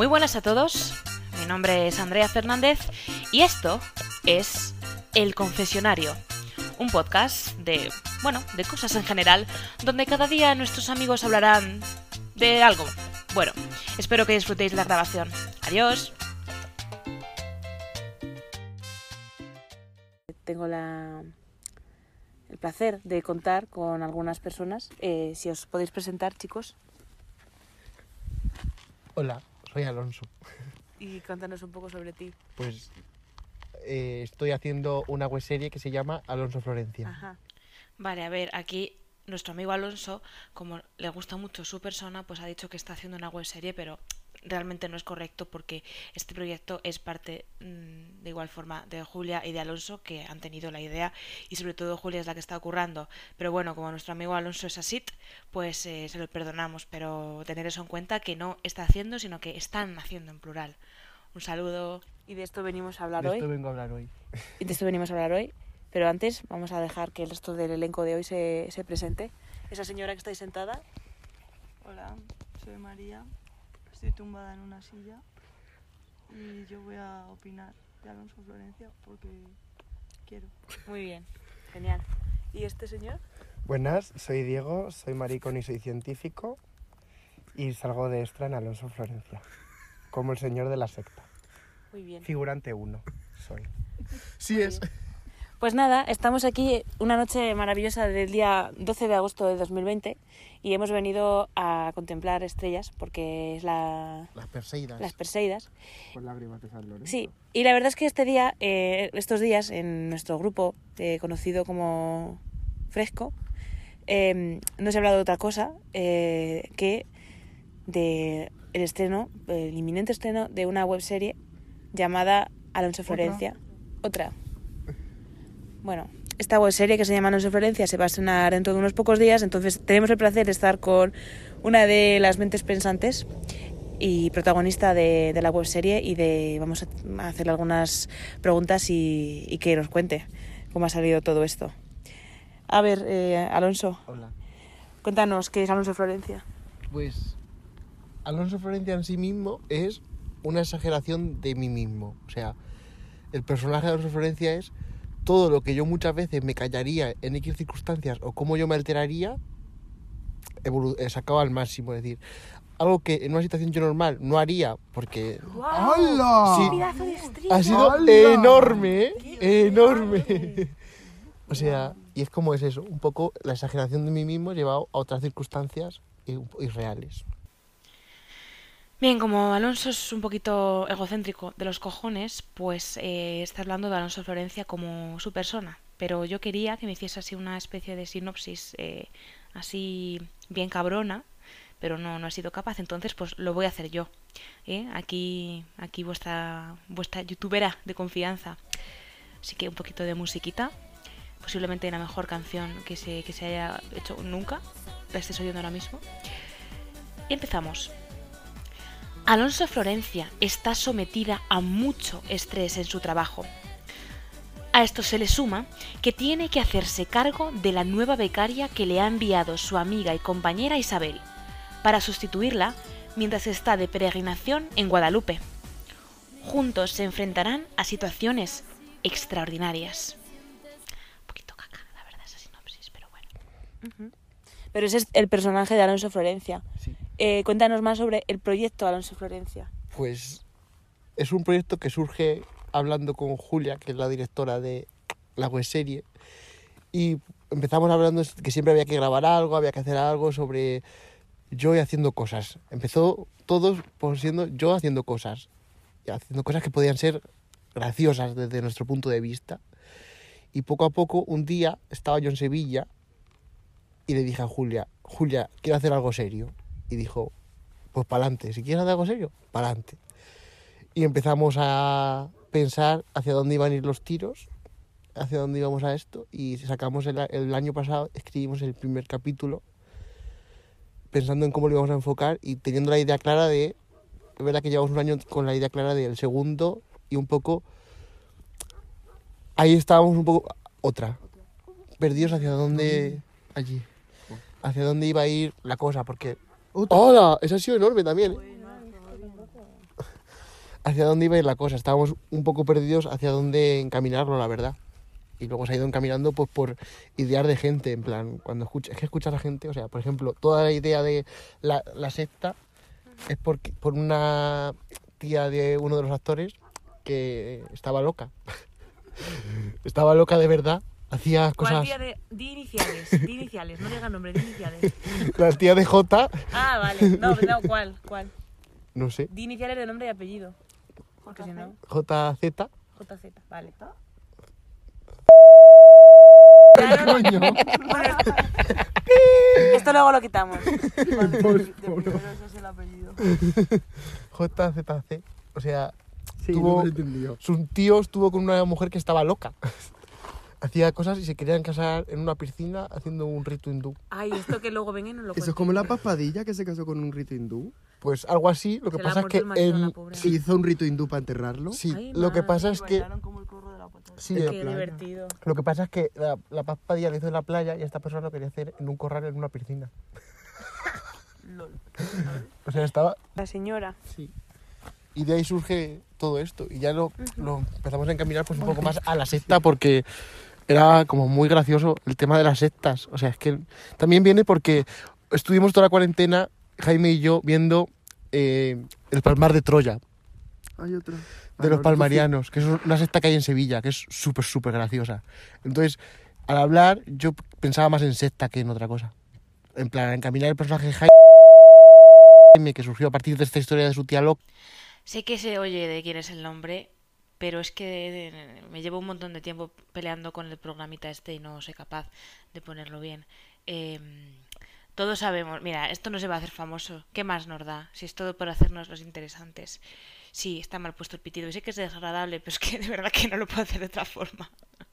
Muy buenas a todos, mi nombre es Andrea Fernández y esto es El Confesionario, un podcast de, bueno, de cosas en general, donde cada día nuestros amigos hablarán de algo. Bueno, espero que disfrutéis de la grabación. Adiós. Tengo la, el placer de contar con algunas personas. Eh, si os podéis presentar, chicos, Hola, soy Alonso. y contanos un poco sobre ti. Pues eh, estoy haciendo una web serie que se llama Alonso Florencia. Ajá. Vale, a ver, aquí nuestro amigo Alonso, como le gusta mucho su persona, pues ha dicho que está haciendo una web serie, pero realmente no es correcto porque este proyecto es parte mm, de igual forma de Julia y de Alonso que han tenido la idea y sobre todo Julia es la que está currando. Pero bueno, como nuestro amigo Alonso es así, pues eh, se lo perdonamos, pero tener eso en cuenta que no está haciendo, sino que están haciendo en plural. Un saludo. Y de esto venimos a hablar De hoy. esto vengo a hablar hoy. Y de esto venimos a hablar hoy. Pero antes vamos a dejar que el resto del elenco de hoy se, se presente. Esa señora que está ahí sentada. Hola, soy María. Estoy tumbada en una silla y yo voy a opinar de Alonso Florencia porque quiero. Muy bien, genial. ¿Y este señor? Buenas, soy Diego, soy maricón y soy científico y salgo de extra en Alonso Florencia, como el señor de la secta. Muy bien. Figurante 1 soy. Sí es. Pues nada, estamos aquí una noche maravillosa del día 12 de agosto de 2020 y hemos venido a contemplar estrellas porque es la, Las Perseidas. las Perseidas. Con lágrimas de San Lorenzo. Sí, y la verdad es que este día, eh, estos días, en nuestro grupo eh, conocido como Fresco, eh, no se ha hablado de otra cosa eh, que de el estreno, el inminente estreno de una webserie llamada Alonso Florencia. Otra. Bueno, esta webserie que se llama Alonso Florencia se va a estrenar dentro de unos pocos días, entonces tenemos el placer de estar con una de las mentes pensantes y protagonista de, de la webserie y de vamos a hacerle algunas preguntas y, y que nos cuente cómo ha salido todo esto. A ver, eh, Alonso, Hola. cuéntanos qué es Alonso Florencia. Pues Alonso Florencia en sí mismo es una exageración de mí mismo. O sea, el personaje de Alonso Florencia es todo lo que yo muchas veces me callaría en X circunstancias o cómo yo me alteraría, eh, sacado al máximo. Es decir, algo que en una situación yo normal no haría porque ¡Hala! Sí. ha sido ¡Hala! enorme, ¿eh? enorme. o sea, y es como es eso, un poco la exageración de mí mismo llevado a otras circunstancias irreales. Bien, como Alonso es un poquito egocéntrico de los cojones, pues eh, está hablando de Alonso Florencia como su persona. Pero yo quería que me hiciese así una especie de sinopsis eh, así bien cabrona, pero no, no he sido capaz, entonces pues lo voy a hacer yo. ¿eh? Aquí, aquí vuestra, vuestra youtubera de confianza. Así que un poquito de musiquita, posiblemente la mejor canción que se, que se haya hecho nunca, la estés oyendo ahora mismo. Y empezamos. Alonso Florencia está sometida a mucho estrés en su trabajo. A esto se le suma que tiene que hacerse cargo de la nueva becaria que le ha enviado su amiga y compañera Isabel, para sustituirla mientras está de peregrinación en Guadalupe. Juntos se enfrentarán a situaciones extraordinarias. Un poquito caca, la verdad, esa sinopsis, pero bueno. Pero ese es el personaje de Alonso Florencia. Sí. Eh, cuéntanos más sobre el proyecto Alonso Florencia. Pues es un proyecto que surge hablando con Julia, que es la directora de la webserie, y empezamos hablando que siempre había que grabar algo, había que hacer algo sobre yo haciendo cosas. Empezó todo por siendo yo haciendo cosas, y haciendo cosas que podían ser graciosas desde nuestro punto de vista. Y poco a poco, un día estaba yo en Sevilla y le dije a Julia, Julia, quiero hacer algo serio. Y dijo, pues para adelante, si quieres hacer algo serio, para adelante. Y empezamos a pensar hacia dónde iban a ir los tiros, hacia dónde íbamos a esto, y sacamos el, el año pasado, escribimos el primer capítulo, pensando en cómo lo íbamos a enfocar y teniendo la idea clara de, es verdad que llevamos un año con la idea clara del segundo y un poco, ahí estábamos un poco, otra, perdidos hacia dónde, allí, hacia dónde iba a ir la cosa, porque Otra. ¡Hola! Esa ha sido enorme también. hacia dónde iba a ir la cosa. Estábamos un poco perdidos hacia dónde encaminarlo, la verdad. Y luego se ha ido encaminando pues por idear de gente, en plan, cuando escucha, es que escuchar a gente, o sea, por ejemplo, toda la idea de la, la secta es porque, por una tía de uno de los actores que estaba loca. estaba loca de verdad, hacía ¿Cuál cosas... día de... Di iniciales, di iniciales, no digas nombre, di iniciales. La tía de J, Ah, vale. No, no, ¿cuál? ¿Cuál? no sé, Di iniciales de nombre y apellido. Porque si no... JZ, JZ, vale. Coño. Esto luego lo quitamos. De primero ese es el apellido. JZC, o sea, Sí, Tuvo- no lo he entendido. su tío estuvo con una mujer que estaba loca. Hacía cosas y se querían casar en una piscina haciendo un rito hindú. Ay, esto que luego venga y nos lo Eso es como la papadilla que se casó con un rito hindú. Pues algo así, lo que Se pasa es que. Se hizo un rito hindú para enterrarlo. sí, Ay, lo que pasa es que como el corro de la sí, Qué playa. divertido. lo que pasa es que la, la Paz Padilla lo hizo en la playa y esta persona lo quería hacer en un corral en una piscina. LOL. O sea, estaba La señora. sí. Y de ahí surge todo esto y ya lo, lo empezamos a encaminar pues un poco más a la secta porque era como muy gracioso el tema de las sectas. O sea, es que también viene porque estuvimos toda la cuarentena, Jaime y yo, viendo eh, el Palmar de Troya, Hay otra. de los palmarianos, que es una secta que hay en Sevilla, que es súper, súper graciosa. Entonces, al hablar, yo pensaba más en secta que en otra cosa. En plan, encaminar el personaje de Jaime, que surgió a partir de esta historia de su tía loca. Sé que se oye de quién es el nombre, pero es que eh, me llevo un montón de tiempo peleando con el programita este y no soy capaz de ponerlo bien. Em, todos sabemos, mira, esto no se va a hacer famoso. ¿Qué más nos da? Si es todo por hacernos los interesantes. Sí, está mal puesto el pitido. Sé que es desagradable, pero es que de verdad que no lo puedo hacer de otra forma.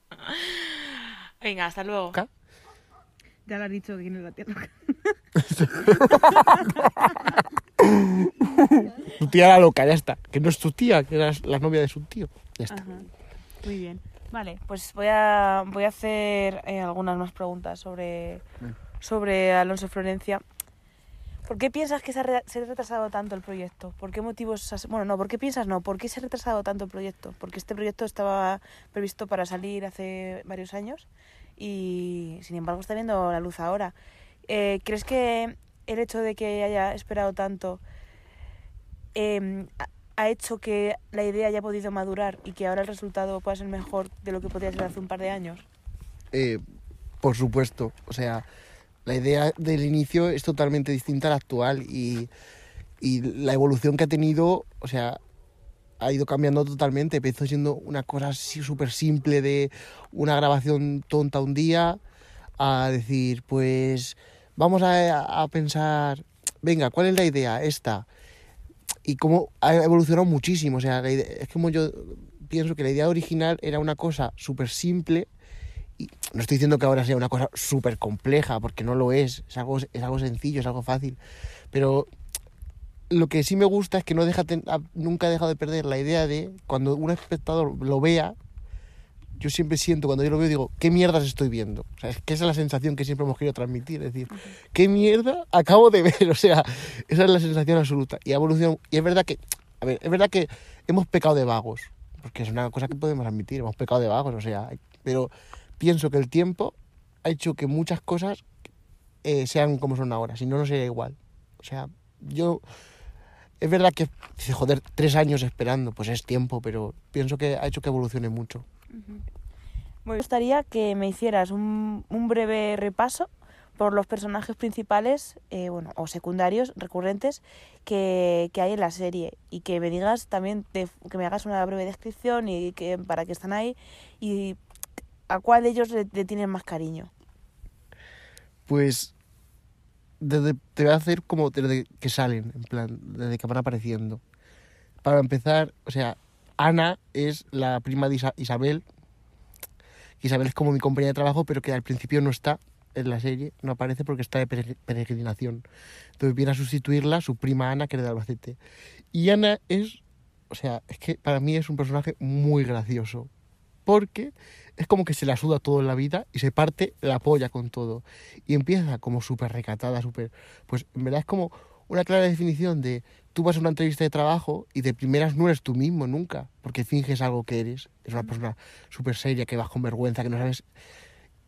Venga, hasta luego. Ya lo has dicho quién es la tía loca. Su tía era loca, ya está. Que no es su tía, que era la novia de su tío. Ya está. Muy bien. Vale, pues voy a, voy a hacer eh, algunas más preguntas sobre, sobre Alonso Florencia. ¿Por qué piensas que se ha, re- se ha retrasado tanto el proyecto? ¿Por qué motivos? has- Bueno, no, ¿por qué piensas no? ¿Por qué se ha retrasado tanto el proyecto? Porque este proyecto estaba previsto para salir hace varios años y sin embargo está viendo la luz ahora. Eh, ¿Crees que el hecho de que haya esperado tanto eh, ha- hecho que la idea haya podido madurar y que ahora el resultado pueda ser mejor de lo que podría ser hace un par de años? Eh, por supuesto. O sea, la idea del inicio es totalmente distinta a la actual y, y la evolución que ha tenido, o sea, ha ido cambiando totalmente. Empezó siendo una cosa súper simple de una grabación tonta un día a decir, pues vamos a, a pensar, venga, ¿cuál es la idea? Esta. Y cómo ha evolucionado muchísimo. O sea, la idea- es como yo pienso que la idea original era una cosa súper simple y no estoy diciendo que ahora sea una cosa súper compleja, porque no lo es. Es algo, es algo sencillo, es algo fácil. Pero lo que sí me gusta es que no deja ten- a- nunca he dejado de perder la idea de cuando un espectador lo vea, yo siempre siento, cuando yo lo veo, digo, ¿qué mierdas estoy viendo? O sea, es que esa es la sensación que siempre hemos querido transmitir. Es decir, ¿qué mierda acabo de ver? O sea, esa es la sensación absoluta. Y ha evolucionado. Y es verdad que, a ver, es verdad que hemos pecado de vagos. Porque es una cosa que podemos admitir, hemos pecado de vagos, o sea, pero pienso que el tiempo ha hecho que muchas cosas eh, sean como son ahora, si no, no sería igual. O sea, yo. Es verdad que, dice, joder, tres años esperando, pues es tiempo, pero pienso que ha hecho que evolucione mucho. Me gustaría que me hicieras un, un breve repaso por los personajes principales, eh, bueno, o secundarios, recurrentes, que, que hay en la serie. Y que me digas también, que me hagas una breve descripción y que para qué están ahí y a cuál de ellos le, le tienes más cariño. Pues desde, te voy a hacer como desde que salen, en plan, desde que van apareciendo. Para empezar, o sea, Ana es la prima de Isa- Isabel. Isabel es como mi compañera de trabajo, pero que al principio no está en la serie, no aparece porque está de pere- peregrinación. Entonces viene a sustituirla su prima Ana, que es de Albacete. Y Ana es, o sea, es que para mí es un personaje muy gracioso. Porque es como que se la suda todo en la vida y se parte la polla con todo. Y empieza como súper recatada, súper... Pues en verdad es como una clara definición de tú vas a una entrevista de trabajo y de primeras no eres tú mismo nunca, porque finges algo que eres. Es una persona súper seria, que vas con vergüenza, que no sabes.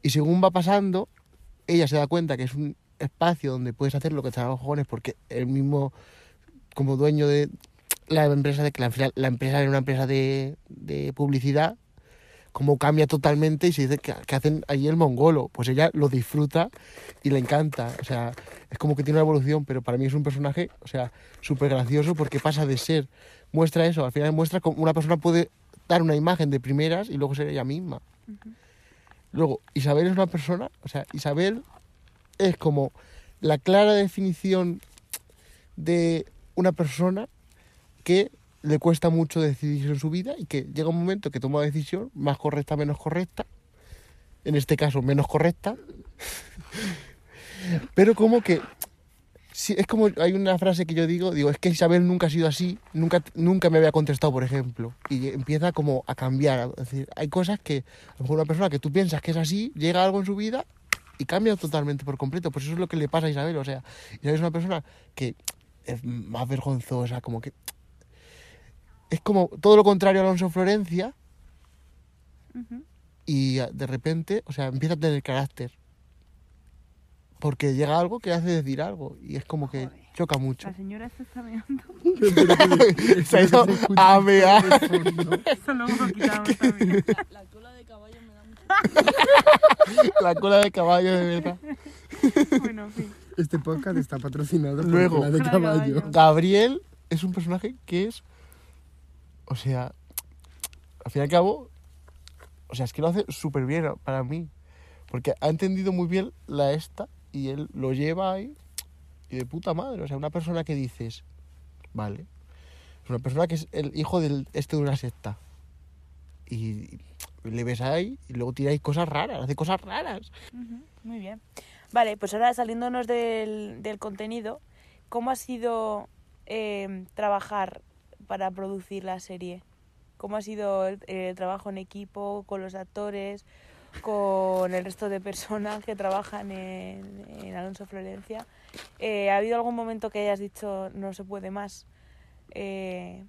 Y según va pasando, ella se da cuenta que es un espacio donde puedes hacer lo que te da los cojones, porque el mismo, como dueño de la empresa, de que la, empresa- la empresa era una empresa de, de publicidad, como cambia totalmente y se dice que, que hacen allí el mongolo. Pues ella lo disfruta y le encanta. O sea, es como que tiene una evolución, pero para mí es un personaje, o sea, súper gracioso porque pasa de ser, muestra eso, al final muestra como una persona puede dar una imagen de primeras y luego ser ella misma. Luego, Isabel es una persona, o sea, Isabel es como la clara definición de una persona que le cuesta mucho decidir en su vida y que llega un momento que toma una decisión más correcta, menos correcta, en este caso menos correcta, pero como que sí, es como hay una frase que yo digo, digo, es que Isabel nunca ha sido así, nunca, nunca me había contestado, por ejemplo, y empieza como a cambiar, es decir, hay cosas que a lo mejor una persona que tú piensas que es así, llega algo en su vida y cambia totalmente por completo, pues eso es lo que le pasa a Isabel, o sea, Isabel es una persona que es más vergonzosa, como que es como todo lo contrario a Alonso Florencia y ah, de repente, o sea, empieza a tener carácter. Porque llega algo que hace decir algo y es como que choca mucho. La señora se está meando. Se ha ido a mear. Eso luego lo quitamos también. La cola de caballo me da mucho. La cola de caballo, de verdad. bueno, en fin. Este podcast está patrocinado por Luego. Cola de caballo. caballo. Gabriel es un personaje que es. O sea, al fin y al cabo. O sea, es que lo hace súper bien para mí. Porque ha entendido muy bien la esta y él lo lleva ahí. Y de puta madre. O sea, una persona que dices. Vale. Es una persona que es el hijo del este de una secta. Y le ves ahí y luego ahí cosas raras, hace cosas raras. Ujú, Muy bien. Vale, pues ahora saliéndonos del, del contenido, ¿cómo ha sido eh, trabajar para producir la serie? ¿Cómo ha sido el, el trabajo en equipo, con los actores, con el resto de personas que trabajan en, en Alonso Florencia? Eh, ¿Ha habido algún momento que hayas dicho no se puede más? Eh,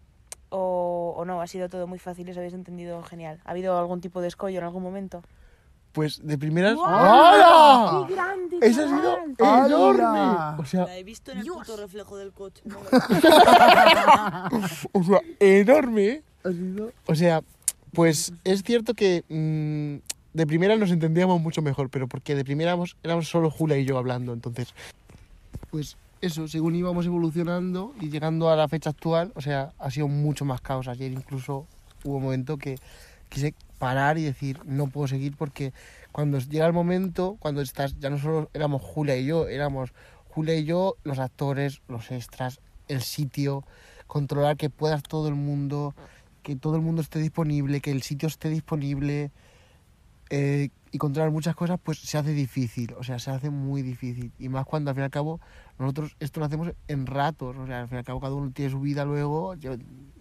o, ¿O no? ¿Ha sido todo muy fácil y os habéis entendido genial? ¿Ha habido algún tipo de escollo en algún momento? Pues de primeras. ¡Guau! ¡Hala! ¡Qué grande! Ese ha sido ¡Hala! enorme. O sea, La he visto en el puto reflejo del coche. ¿no? o sea, enorme. Ha sido O sea, pues es cierto que mm, de primera nos entendíamos mucho mejor, pero porque de primera éramos, éramos solo Julia y yo hablando, entonces, pues eso, según íbamos evolucionando y llegando a la fecha actual, o sea, ha sido mucho más caos. Ayer incluso hubo un momento que quise parar y decir, no puedo seguir porque cuando llega el momento, cuando estás, ya no solo éramos Julia y yo, éramos Julia y yo, los actores, los extras, el sitio, controlar que puedas todo el mundo, que todo el mundo esté disponible, que el sitio esté disponible eh, y controlar muchas cosas, pues se hace difícil, o sea, se hace muy difícil. Y más cuando al fin y al cabo nosotros esto lo hacemos en ratos, o sea, al fin y al cabo cada uno tiene su vida luego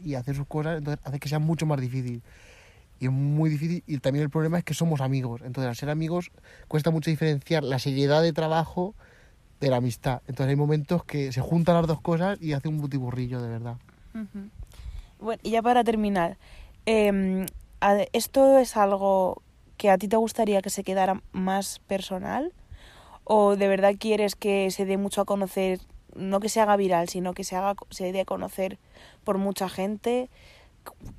y hace sus cosas, entonces hace que sea mucho más difícil. Y es muy difícil, y también el problema es que somos amigos, entonces al ser amigos cuesta mucho diferenciar la seriedad de trabajo de la amistad. Entonces hay momentos que se juntan las dos cosas y hace un butiburrillo, de verdad. Bueno, y ya para terminar, em, ¿esto es algo que a ti te gustaría que se quedara más personal? ¿O de verdad quieres que se dé mucho a conocer, no que se haga viral, sino que se, haga, se dé a conocer por mucha gente?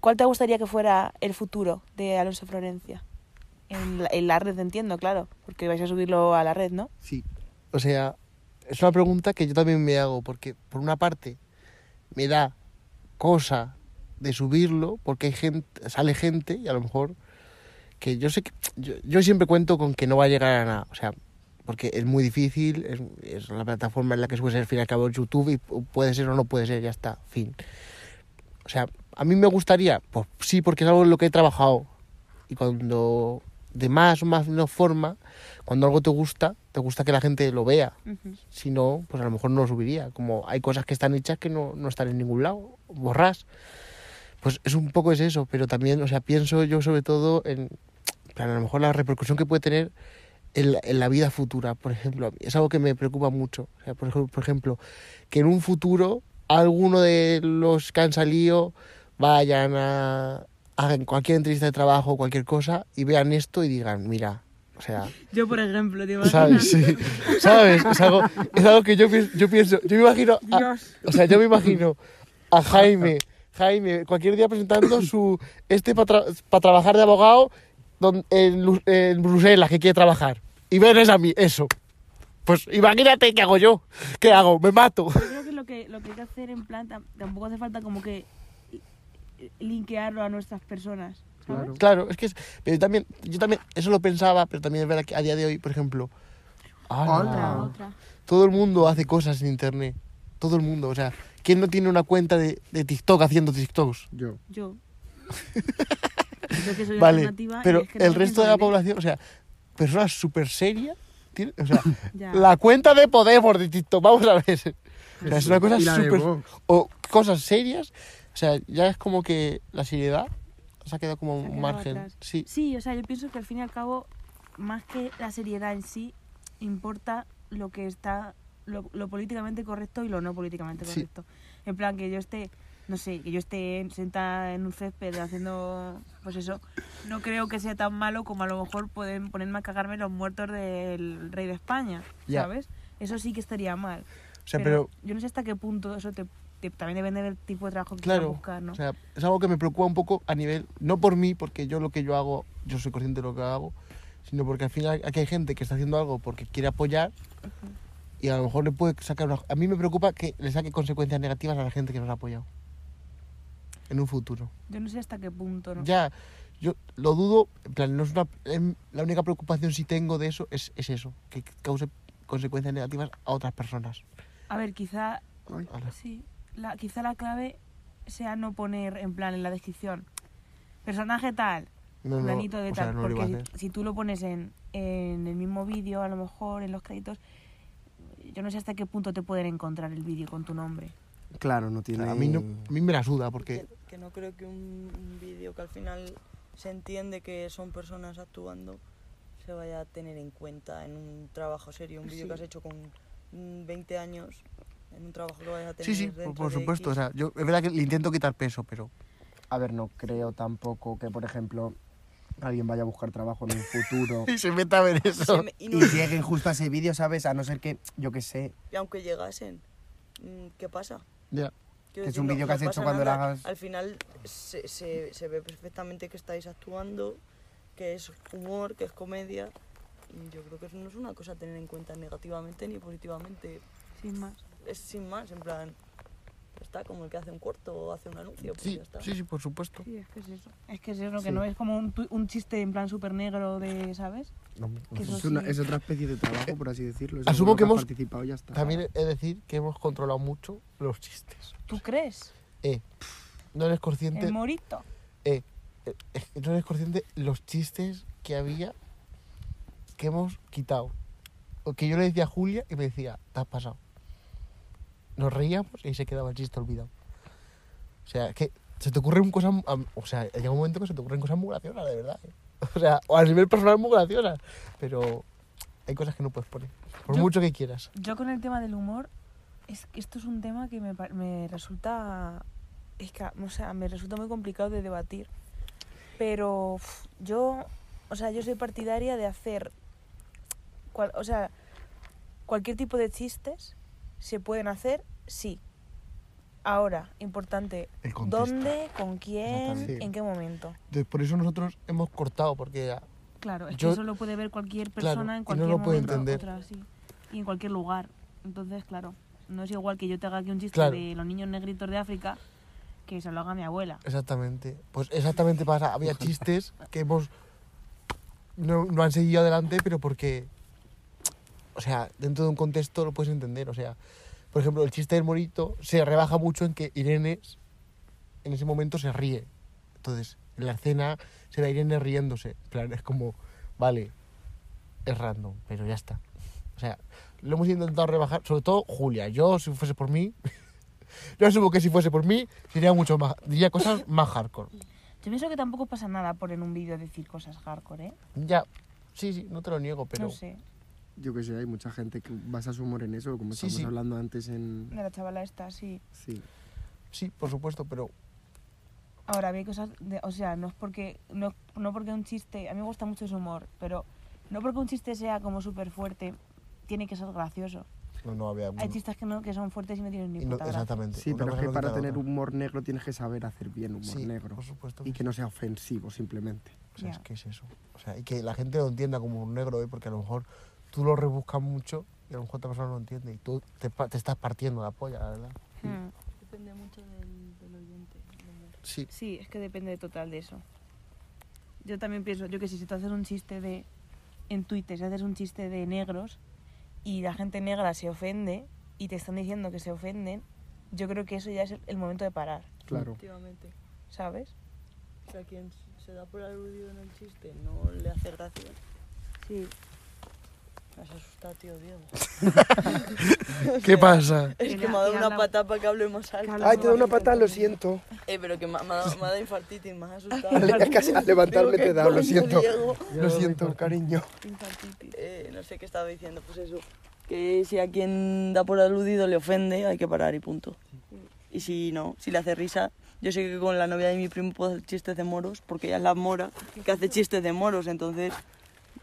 ¿Cuál te gustaría que fuera el futuro de Alonso Florencia? En la, red, entiendo, claro, porque vais a subirlo a la red, ¿no? Sí. O sea, es una pregunta que yo también me hago, porque por una parte me da cosa de subirlo, porque hay gente, sale gente y a lo mejor que yo sé que yo, siempre cuento con que no va a llegar a nada, o sea, porque es muy difícil, es, la plataforma en la que subes al fin y al cabo YouTube y pu- puede ser o no puede ser, ya está, fin. O sea, a mí me gustaría, pues sí, porque es algo en lo que he trabajado y cuando de más o más no forma, cuando algo te gusta, te gusta que la gente lo vea. Si no, pues a lo mejor no lo subiría. Como hay cosas que están hechas que no, no están en ningún lado, borras. Pues es un poco es eso, pero también, o sea, pienso yo sobre todo en, plan, a lo mejor la repercusión que puede tener en la, en la vida futura, por ejemplo. Es algo que me preocupa mucho. O sea, por ejemplo, por ejemplo, que en un futuro alguno de los que han salido vayan a hagan cualquier entrevista de trabajo, cualquier cosa, y vean esto y digan, mira, o sea, Yo, por ejemplo, ¿te? ¿sabes? Sí, ¿sabes? Es algo, es algo que yo, pienso- yo pienso, yo me imagino, a- Dios. o sea, yo me imagino a Jaime, Jaime, cualquier día presentando su, este para trabajar de abogado don- en, en Bruselas, que quiere trabajar, y ven a mí, eso. Pues imagínate qué hago yo, qué hago, me mato. Yo creo que lo que lo que hay que hacer en plan tam- tampoco hace falta como que linkearlo a nuestras personas, ¿sabes? Claro. Claro, es que es, pero también, yo también, eso lo pensaba, pero también es verdad que a día de hoy, por ejemplo, ¡hala! Otra, otra. todo el mundo hace cosas en internet, todo el mundo, o sea, ¿quién no tiene una cuenta de, de TikTok haciendo TikToks? Yo. Yo. Que soy Vale, pero es que el resto de la población, o sea, personas súper serias, o sea, la cuenta de Podemos de TikTok, vamos a ver. O sea, es una cosa súper... O cosas serias, sea, ya es como que la seriedad se ha quedado como un quedado margen. atrás. Sí, Sí, o sea, yo pienso que al fin y al cabo, más que la seriedad en sí, importa lo que está, lo, lo políticamente correcto y lo no políticamente Sí. correcto. En plan, que yo esté, no sé, que yo esté sentada en un césped haciendo, pues eso, no creo que sea tan malo como a lo mejor pueden ponerme a cagarme los muertos del rey de España, Ya. ¿sabes? Eso sí que estaría mal. o sea, pero yo no sé hasta qué punto eso te- también depende del tipo de trabajo que Claro, quieras buscar, ¿no? O sea, es algo que me preocupa un poco a nivel, no por mí, porque yo lo que yo hago, yo soy consciente de lo que hago, sino porque al final aquí hay gente que está haciendo algo porque quiere apoyar y a lo mejor le puede sacar una... A mí me preocupa que le saque consecuencias negativas a la gente que nos ha apoyado en un futuro. yo no sé hasta qué punto, ¿no? Ya, yo lo dudo, en plan, no es una, em, la única preocupación si tengo de eso es, es eso, que cause consecuencias negativas a otras personas. A ver, quizá Ay. Sí, la, quizá la clave sea no poner en plan en la descripción personaje tal, No, no, planito de sea, tal, no porque si, si tú lo pones en, en el mismo vídeo, a lo mejor en los créditos, yo no sé hasta qué punto te pueden encontrar el vídeo con tu nombre. Claro, no O tiene. sea, a, mí no, a mí me la suda porque... Que, que no creo que un, un vídeo que al final se entiende que son personas actuando se vaya a tener en cuenta en un trabajo serio. Un vídeo que has hecho con mm, 20 años, en un trabajo que vayas a tener Sí, sí, por, por supuesto. O sea, yo es verdad que le intento quitar peso, pero A ver, no creo tampoco que, por ejemplo, alguien vaya a buscar trabajo en un futuro y se meta a ver eso. Me- y, y no- lleguen justo a ese vídeo, ¿sabes? A no ser que, yo qué sé, y aunque llegasen, mm, ¿qué pasa? Ya. Quiero Que es un no- vídeo que no has hecho cuando lo hagas- Al final se, se, se ve perfectamente que estáis actuando, que es humor, que es comedia. Y yo creo que eso no es una cosa a tener en cuenta negativamente ni positivamente. Sin más. Es sin más, en plan. Está como el que hace un corto o hace un anuncio. Pues Sí, ya está. sí, sí, por supuesto. Sí, es que es eso. Es que es eso, que Sí. no es como un, un chiste en plan súper negro de, ¿sabes? No, no es, una- sí. es otra especie de trabajo, por así decirlo. Es Asumo que hemos- participado y ya está. También he de decir que hemos controlado mucho los chistes. ¿Tú crees? Eh, no eres consciente... El morito. eh, eh, eh, no eres consciente los chistes que había que hemos quitado. O que yo le decía a Julia y me decía, te has pasado. Nos reíamos y se quedaba el chiste olvidado. O sea, que se te ocurren cosas... O sea, llega un momento que se te ocurren cosas muy graciosas, de verdad. ¿eh? O sea, o a nivel personal muy graciosas. Pero hay cosas que no puedes poner. Por Yo- mucho que quieras. Yo con el tema del humor, es esto es un tema que me, me resulta, es que, o sea, me resulta muy complicado de debatir. Pero yo, o sea, yo soy partidaria de hacer, cual- o sea, cualquier tipo de chistes se pueden hacer, sí. Ahora, importante, El. ¿dónde, con quién, en qué momento? Entonces, por eso nosotros hemos cortado, porque Claro, es Yo- que eso lo puede ver cualquier Claro, persona y en no cualquier puede momento, entender. otra sí, y en cualquier lugar. Entonces, claro, no es igual que yo te haga aquí un chiste Claro. de los niños negritos de África que se lo haga mi abuela. Exactamente. Pues exactamente pasa. Había chistes que hemos. No, no han seguido adelante, pero porque. O sea, dentro de un contexto lo puedes entender. O sea, por ejemplo, el chiste del morito se rebaja mucho en que Irene en ese momento se ríe. Entonces, en la escena se ve a Irene riéndose. Plan, es como, vale, es random, pero ya está. O sea, lo hemos intentado rebajar, sobre todo Julia. Yo, si fuese por mí, yo asumo que si fuese por mí, sería mucho más, diría cosas más hardcore. Yo pienso que tampoco pasa nada por en un vídeo decir cosas hardcore, ¿eh? Ya, sí, sí, no te lo niego, pero No sé. Yo qué sé, hay mucha gente que basa su humor en eso, como Sí, estamos sí. hablando antes en... De la chavala esta, sí. Sí. Sí, por supuesto, pero Ahora, había cosas, de, o sea, no es porque, no, no porque un chiste, a mí me gusta mucho su humor, pero no porque un chiste sea como súper fuerte, tiene que ser gracioso. no, no había... Hay chistes que, no, que son fuertes y no tienen ni no- puta gracia. exactamente. Sí, pero es que no para tener otra. humor negro tienes que saber hacer bien humor Sí, negro. por supuesto. Y que no sea ofensivo, simplemente. O sea, es que es eso. O sea, y que la gente lo entienda como un negro, ¿eh? porque a lo mejor tú lo rebuscas mucho y a lo mejor otra persona no lo entiende y tú te, pa- te estás partiendo la polla, la verdad. Hmm. Depende mucho del, del oyente. Sí. Sí, es que depende total de eso. Yo también pienso, yo que sé, si tú haces un chiste de. En Twitter, si haces un chiste de negros y la gente negra se ofende y te están diciendo que se ofenden, yo creo que eso ya es el, el momento de parar, Claro. Efectivamente. ¿sabes? O sea, quien se da por aludido en el chiste no le hace gracia. Sí. Me has asustado, tío Diego. ¿Qué pasa? Es Que me ha dado una habla- pata para que hable más alto. Ay, te da una patada, lo siento. Eh, pero que me, ha- me ha dado- me ha dado infartitis, me has asustado. Es casi al levantarme Digo, te ¿qué da, lo coño, siento. Diego? Lo siento, cariño. Infartitis. Eh, no sé qué estaba diciendo, pues eso. Que si a quien da por aludido le ofende, hay que parar y punto. Y si no, si le hace risa, yo sé que con la novia de mi primo puedo hacer chistes de moros, porque ella es la mora que hace chistes de moros, entonces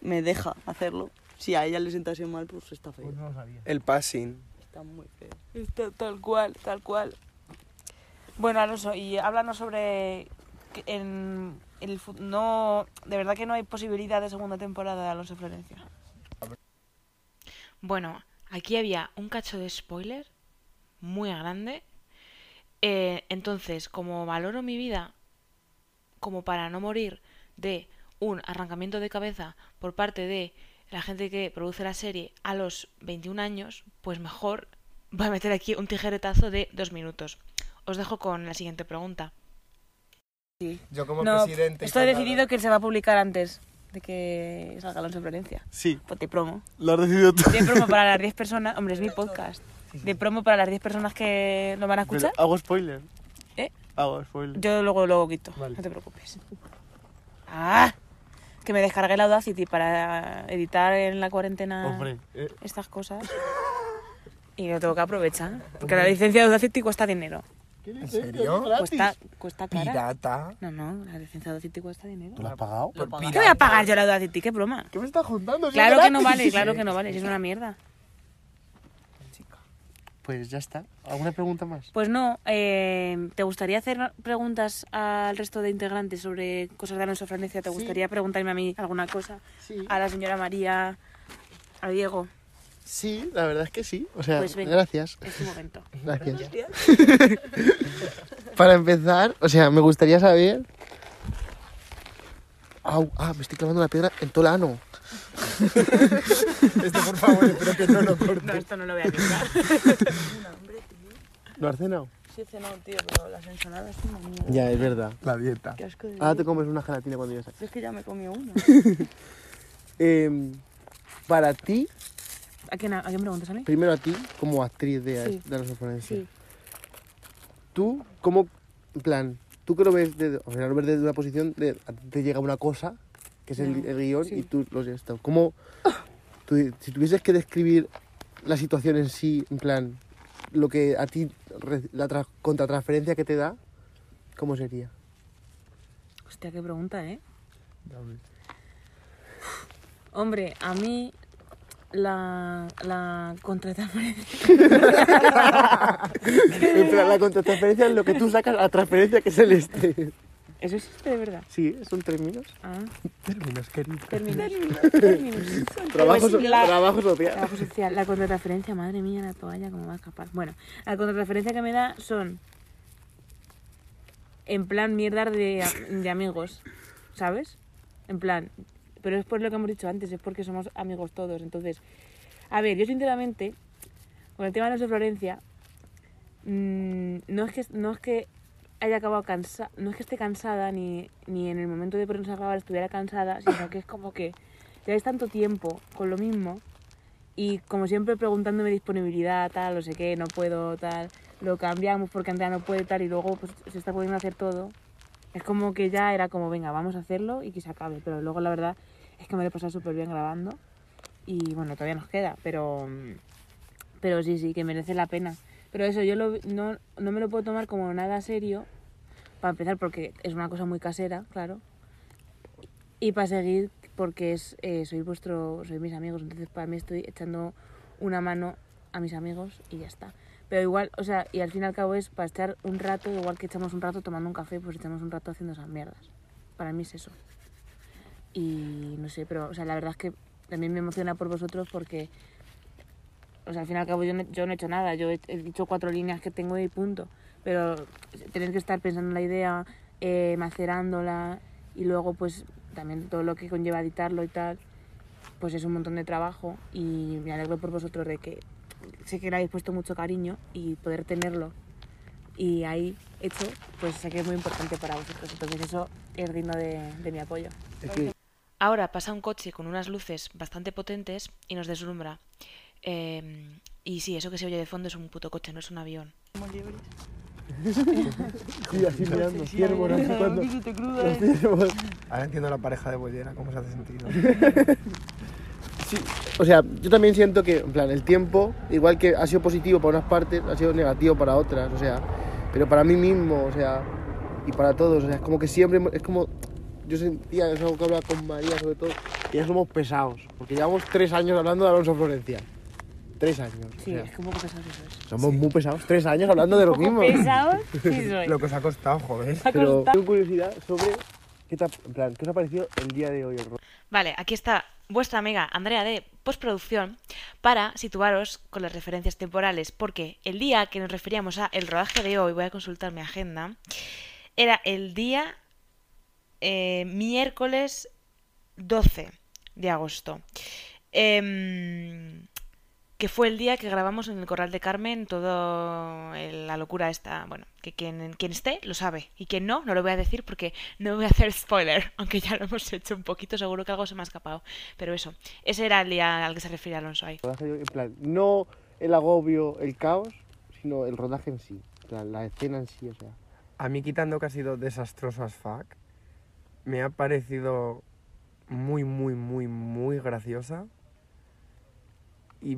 me deja hacerlo. Si a ella le sentase mal, pues está feo. no lo sabía. El passing. Está muy feo. Está tal cual, tal cual. Bueno, Alonso, y háblanos sobre que en el no de verdad que no hay posibilidad de segunda temporada de Alonso Florencia. Bueno, aquí había un cacho de spoiler muy grande. Eh, entonces, como valoro mi vida como para no morir de un arrancamiento de cabeza por parte de la gente que produce la serie a los 21 años, pues mejor voy a meter aquí un tijeretazo de dos minutos. Os dejo con la siguiente pregunta. Yo como No, presidente... estoy tal, decidido que se va a publicar antes de que salga Alonso Florencia. Sí, Pues de promo. lo has decidido tú. De promo para las 10 personas. Hombre, es mi podcast. De promo para las 10 personas que lo van a escuchar. hago spoiler. ¿Eh? Hago spoiler. Yo luego luego quito. Vale. No te preocupes. ¡Ah! Que me descargué la Audacity para editar en la cuarentena Hombre, eh, estas cosas. Y lo tengo que aprovechar. Porque la licencia de Audacity cuesta dinero. ¿En serio? Cuesta, cuesta cara. Pirata. No, no, la licencia de Audacity cuesta dinero. ¿Tú lo has pagado? ¿Qué voy a pagar yo la Audacity? ¿Qué broma? ¿Qué me estás juntando? Claro que no vale, claro que no vale. Si es una mierda. Pues ya está. ¿Alguna pregunta más? Pues no, eh, ¿te gustaría hacer preguntas al resto de integrantes sobre cosas de Alonso Florencia? ¿Te Sí. gustaría preguntarme a mí alguna cosa? Sí. A la señora María, a Diego. Sí, la verdad es que sí. O sea, Pues gracias. Es tu momento. Gracias. Para empezar, o sea, me gustaría saber... Au, ah, me estoy clavando una piedra en todo el ano. Esto, por favor, espero que no lo cortes. No, esto no lo voy a quitar. ¿Lo has cenado? Sí he cenado, tío, pero las ensaladas son una mierda. Ya, es verdad. La dieta. Qué asco de Ahora te comes una gelatina cuando ya Si Es que ya me comí una. Eh, para ti, ¿A quién, a quién preguntas, Ale? primero a ti, como actriz de, Sí. de. Sí. Tú, ¿cómo, en plan, tú que lo ves, desde, o sea, lo ves desde una posición de, a te llega una cosa, que es el, guion, sí. y tú lo has esto. ¿Cómo, tú- si tuvieses que describir la situación en sí, en plan, lo que a ti, la tra- contratransferencia que te da, ¿cómo sería? Hostia, qué pregunta, ¿eh? Hombre, a mí la, la contratransferencia... la contratransferencia es lo que tú sacas a la transferencia que es el este. ¿Eso existe de verdad? Sí, son términos. Ah, Términos, querido. términos. términos. Trabajo, Pues so- la- trabajo social. Trabajo social. La contratransferencia, madre mía, la toalla, cómo va a escapar. Bueno, la contratransferencia que me da son en plan mierdas de, de amigos, ¿sabes? En plan, pero es por lo que hemos dicho antes, es porque somos amigos todos. Entonces, a ver, yo sinceramente, con el tema de los de Florencia, mm, no es que no es que haya acabado cansada, no es que esté cansada ni, ni en el momento de ponernos a grabar estuviera cansada, sino que es como que ya es tanto tiempo con lo mismo y como siempre preguntándome disponibilidad, tal, no sé qué, no puedo, tal, lo cambiamos porque Andrea no puede, tal, y luego pues se está pudiendo hacer todo. Es como que ya era como, venga, vamos a hacerlo y que se acabe, pero luego la verdad es que me lo he pasado súper bien grabando Y bueno, todavía nos queda, pero, pero sí, sí, que merece la pena. Pero eso, yo lo- no, no me lo puedo tomar como nada serio, para empezar, porque es una cosa muy casera, claro. Y para seguir, porque es, eh, soy vuestro, soy mis amigos, entonces para mí estoy echando una mano a mis amigos y ya está. Pero igual, o sea, y al fin y al cabo es para estar un rato, igual que echamos un rato tomando un café, pues echamos un rato haciendo esas mierdas. Para mí es eso. Y no sé, pero, o sea, la verdad es que también me emociona por vosotros porque, o sea, al fin y al cabo yo no, yo no he hecho nada, yo he, he dicho cuatro líneas que tengo y punto. Pero tener que estar pensando en la idea, eh, macerándola y luego pues también todo lo que conlleva editarlo y tal, pues es un montón de trabajo y me alegro por vosotros de que sé que le habéis puesto mucho cariño y poder tenerlo y ahí hecho, pues sé que es muy importante para vosotros. Entonces eso es digno de, de mi apoyo. Ahora pasa un coche con unas luces bastante potentes y nos deslumbra. Eh, y sí, eso que se oye de fondo es un puto coche, no es un avión. Sí, así mirando, ahí, así ¿no? cuando... Eh. Ahora entiendo la pareja de Bollera, cómo se hace sentido. Sí, o sea, yo también siento que, en plan, el tiempo, igual que ha sido positivo para unas partes, ha sido negativo para otras, o sea, pero para mí mismo, o sea, y para todos, o sea, es como que siempre, es como, yo sentía, es algo que hablaba con María sobre todo, que ya somos pesados, porque llevamos tres años hablando de Alonso Florencia. Tres años, Sí, o sea, es que un poco pesado eso es. somos muy pesados, tres años hablando de lo mismo. ¿Pesados? Sí soy. Lo que os ha costado, joder. Ha Pero costado. tengo curiosidad sobre, ¿qué, te ha, en plan, ¿qué os ha parecido el día de hoy el ro- Vale, aquí está vuestra amiga Andrea de postproducción para situaros con las referencias temporales, porque el día que nos referíamos a el rodaje de hoy, voy a consultar mi agenda, era el día eh, miércoles 12 de agosto. Em, que fue el día que grabamos en el Corral de Carmen todo el- la locura esta, bueno, que quien, quien esté lo sabe y quien no, no lo voy a decir porque no voy a hacer spoiler, aunque ya lo hemos hecho un poquito, seguro que algo se me ha escapado, pero eso, ese era el día al que se refiere Alonso ahí. En plan, no el agobio, el caos, sino el rodaje en sí, la escena en sí, o sea. A mí, quitando que ha sido desastroso as fuck, me ha parecido muy, muy, muy, muy graciosa. Y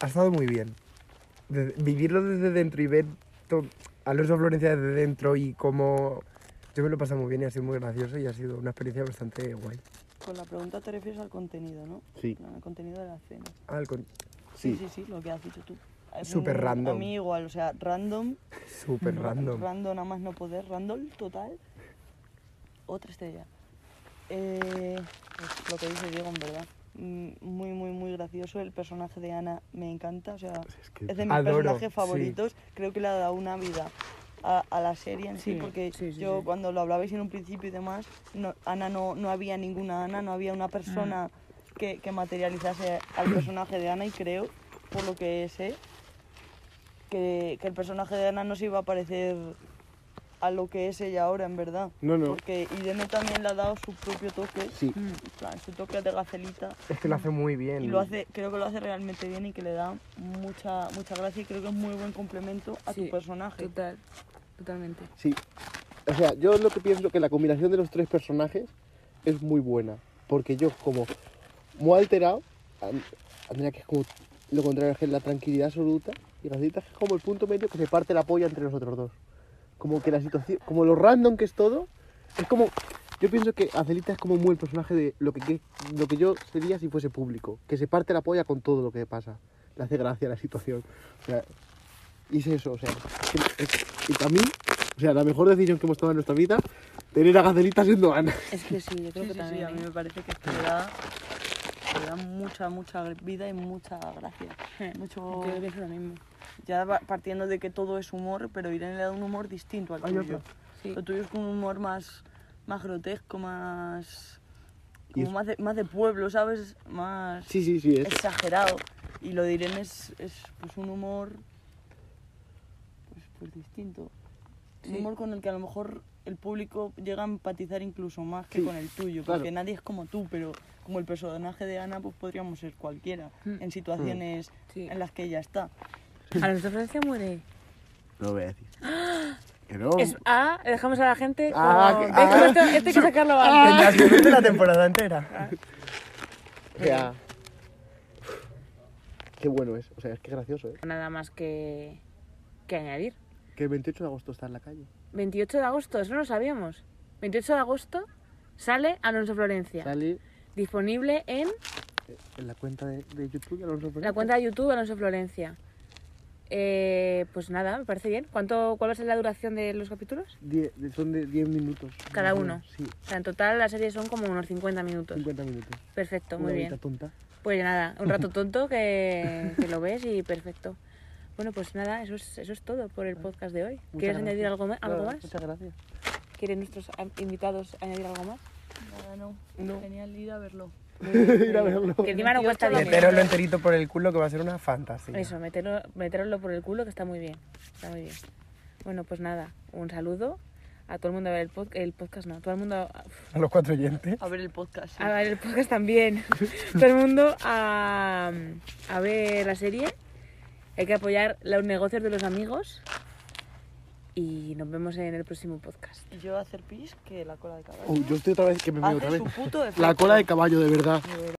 ha estado muy bien. De- vivirlo desde dentro y ver to- a Alonso Florencia desde dentro y cómo... Yo me lo he pasado muy bien y ha sido muy gracioso y ha sido una experiencia bastante guay. Con la pregunta te refieres al contenido, ¿no? Sí. Al contenido de la cena. Ah, el con- Sí, Sí. sí, sí, lo que has dicho tú. Súper random. A mí igual, o sea, random. Súper random. Random a más no poder. Random total. Otra estrella. Eh, pues lo que dice Diego, en verdad. Mm, Muy, muy, muy gracioso. El personaje de Ana me encanta. O sea, Es que es de mis Adoro, personajes sí. favoritos. Creo que le ha dado una vida a, a la serie en sí, Sí, porque sí, sí, yo sí. cuando lo hablabais en un principio y demás, no, Ana no, no había ninguna Ana, no había una persona Mm. que, que materializase al personaje de Ana y creo, por lo que sé, que, que el personaje de Ana no se iba a parecer a lo que es ella ahora, en verdad. No, no. Porque Irene también le ha dado su propio toque, Sí, en plan, su toque de gacelita. Es que lo hace muy bien. Y lo hace, creo que lo hace realmente bien y que le da mucha, mucha gracia y creo que es muy buen complemento a Sí, tu personaje. Total, totalmente. sí. O sea, yo lo que pienso que la combinación de los tres personajes es muy buena. Porque yo como muy alterado, An- Andrea que es como lo contrario, que es la tranquilidad absoluta, y Gacita que es como el punto medio que se parte la polla entre nosotros dos. Como que la situación, como lo random que es todo, es como... Yo pienso que Acelita es como muy el personaje de lo que, que- lo que yo sería si fuese público. Que se parte la polla con todo lo que pasa. Le hace gracia la situación. O sea, y es eso, o sea, es- es- y para mí, o sea, la mejor decisión que hemos tomado en nuestra vida, tener a Gacelita siendo Ana. Es que sí, yo creo Sí, que sí, sí, también. a mí ¿eh? me parece que le da, le da mucha, mucha vida y mucha gracia. Mucho, Yo pienso lo mismo. ya va- partiendo de que todo es humor, pero Irene le da un humor distinto al tuyo. Sí. Lo tuyo es un humor más, más grotesco, más, como es- más, de, más de pueblo, ¿sabes? Más Sí, sí, sí, es. exagerado. Y lo de Irene es, es pues un humor pues, pues distinto. Un humor con el que a lo mejor el público llega a empatizar incluso más que Sí, con el tuyo, claro. porque nadie es como tú, pero como el personaje de Ana, pues podríamos ser cualquiera Mm. en situaciones Sí. en las que ella está. A los de Francia muere. No lo voy a decir. Que no. Es A, dejamos a la gente. Ah, como- que- ¿Ves cómo ah. esto, esto hay que sacarlo antes. Tendrás que la temporada entera. O sea, qué bueno es. O sea, es que gracioso, ¿eh? Nada más que, que añadir. Que el 28 de agosto está en la calle. 28 de agosto, eso no lo sabíamos. 28 de agosto sale Alonso Florencia. Sale Disponible en en la cuenta de, de YouTube de Alonso la Florencia. cuenta de YouTube Alonso Florencia. Eh, pues nada, me parece bien. ¿Cuánto, ¿Cuál va a ser la duración de los capítulos? Die- son de 10 minutos. Cada uno. Sí, O sea, en total la serie son como unos 50 minutos. 50 minutos. Perfecto, Una muy bien. tonta. Pues nada, un rato tonto que, que lo ves y perfecto. Bueno, pues nada, eso es, eso es todo por el podcast de hoy. Muchas ¿Quieres añadir gracias. algo, ma- algo Nada, más? Muchas gracias. ¿Quieren nuestros invitados añadir algo más? Nada, no. No. Genial ir a verlo. Ir a verlo. Que encima no cuesta dinero. Meteroslo enterito por el culo que va a ser una fantasía. Eso, meterlo, meteroslo por el culo que está muy bien. Está muy bien. Bueno, pues nada, un saludo a todo el mundo a ver el, pod- el podcast, no, todo el mundo a, A los cuatro oyentes. A ver el podcast. sí. a ver el podcast también. todo el mundo a, a ver la serie. Hay que apoyar los negocios de los amigos. Y nos vemos en el próximo podcast. Y yo a hacer pis que la cola de caballo. Oh, yo estoy otra vez que me veo otra vez. puto. La cola de caballo, de verdad.